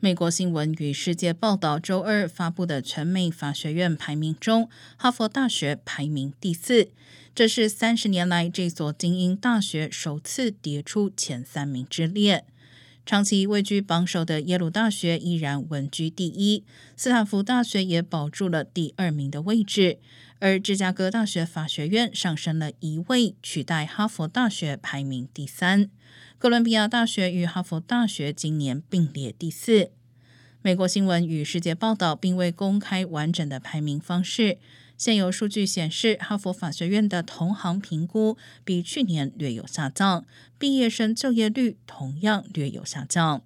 美国新闻与世界报道周二发布的全美法学院排名中，哈佛大学排名第四，这是三十年来这所精英大学首次跌出前三名之列。长期位居榜首的耶鲁大学依然稳居第一，斯坦福大学也保住了第二名的位置，而芝加哥大学法学院上升了一位，取代哈佛大学排名第三。哥伦比亚大学与哈佛大学今年并列第四。美国新闻与世界报道并未公开完整的排名方式。现有数据显示，哈佛法学院的同行评估比去年略有下降，毕业生就业率同样略有下降。